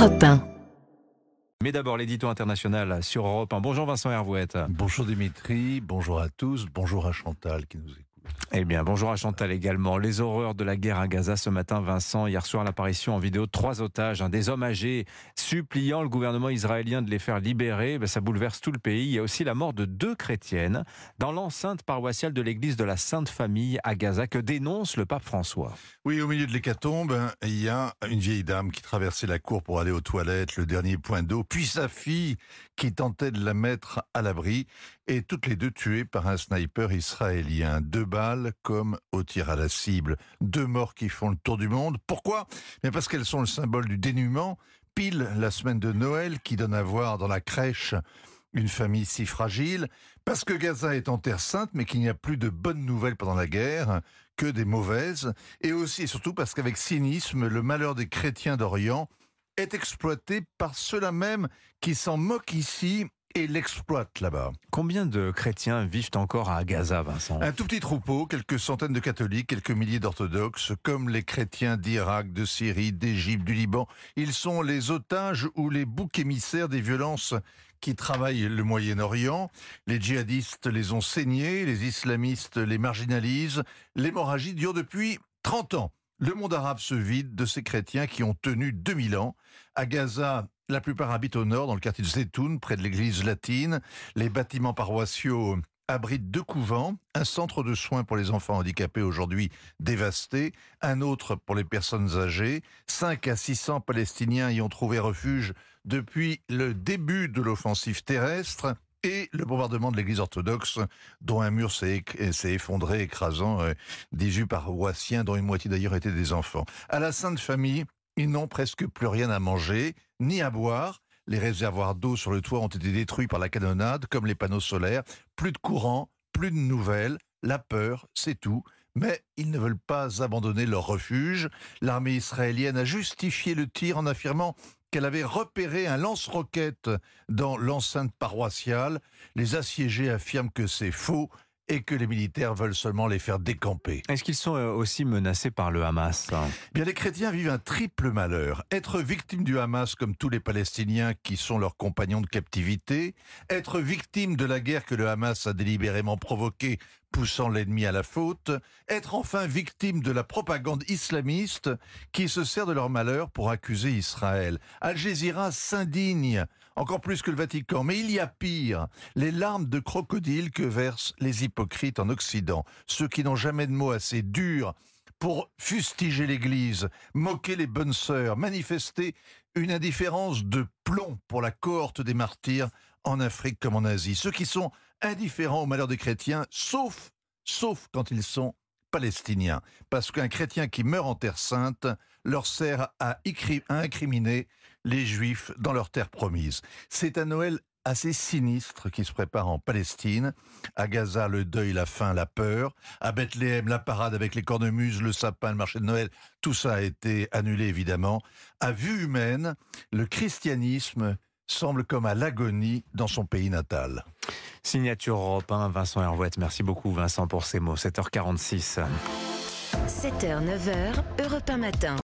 Europe 1. Mais d'abord, l'édito international sur Europe 1. Bonjour Vincent Hervouette. Bonjour Dimitri, bonjour à tous, bonjour à Chantal qui nous écoute. Eh bien, bonjour à Chantal également. Les horreurs de la guerre à Gaza ce matin, Vincent. Hier soir, l'apparition en vidéo de trois otages, des hommes âgés suppliant le gouvernement israélien de les faire libérer. Ben, ça bouleverse tout le pays. Il y a aussi la mort de deux chrétiennes dans l'enceinte paroissiale de l'église de la Sainte Famille à Gaza que dénonce le pape François. Oui, au milieu de l'hécatombe, il y a une vieille dame qui traversait la cour pour aller aux toilettes, le dernier point d'eau, puis sa fille qui tentait de la mettre à l'abri, et toutes les deux tuées par un sniper israélien. Deux balles comme au tir à la cible. Deux morts qui font le tour du monde. Pourquoi? Mais Parce qu'elles sont le symbole du dénuement, pile la semaine de Noël qui donne à voir dans la crèche une famille si fragile, parce que Gaza est en terre sainte, mais qu'il n'y a plus de bonnes nouvelles pendant la guerre, que des mauvaises, et aussi et surtout parce qu'avec cynisme, le malheur des chrétiens d'Orient est exploité par ceux-là même qui s'en moquent ici et l'exploitent là-bas. Combien de chrétiens vivent encore à Gaza, Vincent? Un tout petit troupeau, quelques centaines de catholiques, quelques milliers d'orthodoxes, comme les chrétiens d'Irak, de Syrie, d'Égypte, du Liban. Ils sont les otages ou les boucs émissaires des violences qui travaillent le Moyen-Orient. Les djihadistes les ont saignés, les islamistes les marginalisent. L'hémorragie dure depuis 30 ans. Le monde arabe se vide de ces chrétiens qui ont tenu 2000 ans. À Gaza, la plupart habitent au nord, dans le quartier de Zetoun, près de l'église latine. Les bâtiments paroissiaux abritent deux couvents, un centre de soins pour les enfants handicapés aujourd'hui dévasté, un autre pour les personnes âgées. 5 à 600 Palestiniens y ont trouvé refuge depuis le début de l'offensive terrestre et le bombardement de l'église orthodoxe, dont un mur s'est effondré, écrasant 18 paroissiens, dont une moitié d'ailleurs étaient des enfants. À la Sainte Famille, ils n'ont presque plus rien à manger, ni à boire. Les réservoirs d'eau sur le toit ont été détruits par la canonnade, comme les panneaux solaires. Plus de courant, plus de nouvelles. La peur, c'est tout. Mais ils ne veulent pas abandonner leur refuge. L'armée israélienne a justifié le tir en affirmant qu'elle avait repéré un lance-roquette dans l'enceinte paroissiale. Les assiégés affirment que c'est faux et que les militaires veulent seulement les faire décamper. Est-ce qu'ils sont euh, aussi menacés par le Hamas Bien, les chrétiens vivent un triple malheur. Être victime du Hamas comme tous les Palestiniens qui sont leurs compagnons de captivité, être victime de la guerre que le Hamas a délibérément provoquée poussant l'ennemi à la faute, être enfin victime de la propagande islamiste qui se sert de leur malheur pour accuser Israël. Al s'indigne, encore plus que le Vatican, mais il y a pire, les larmes de crocodile que versent les hypocrites en Occident, ceux qui n'ont jamais de mots assez durs pour fustiger l'Église, moquer les bonnes sœurs, manifester une indifférence de plomb pour la cohorte des martyrs en Afrique comme en Asie. Ceux qui sont indifférents au malheur des chrétiens, sauf, sauf quand ils sont palestiniens. Parce qu'un chrétien qui meurt en terre sainte leur sert à, incriminer les juifs dans leur terre promise. C'est un Noël assez sinistre qui se prépare en Palestine. À Gaza, le deuil, la faim, la peur. À Bethléem, la parade avec les cornemuses, le sapin, le marché de Noël. Tout ça a été annulé, évidemment. À vue humaine, le christianisme semble comme à l'agonie dans son pays natal. Signature Europe 1, Vincent Hervouette. Merci beaucoup Vincent pour ces mots. 7h46. 7h, 9h, Europe 1 matin.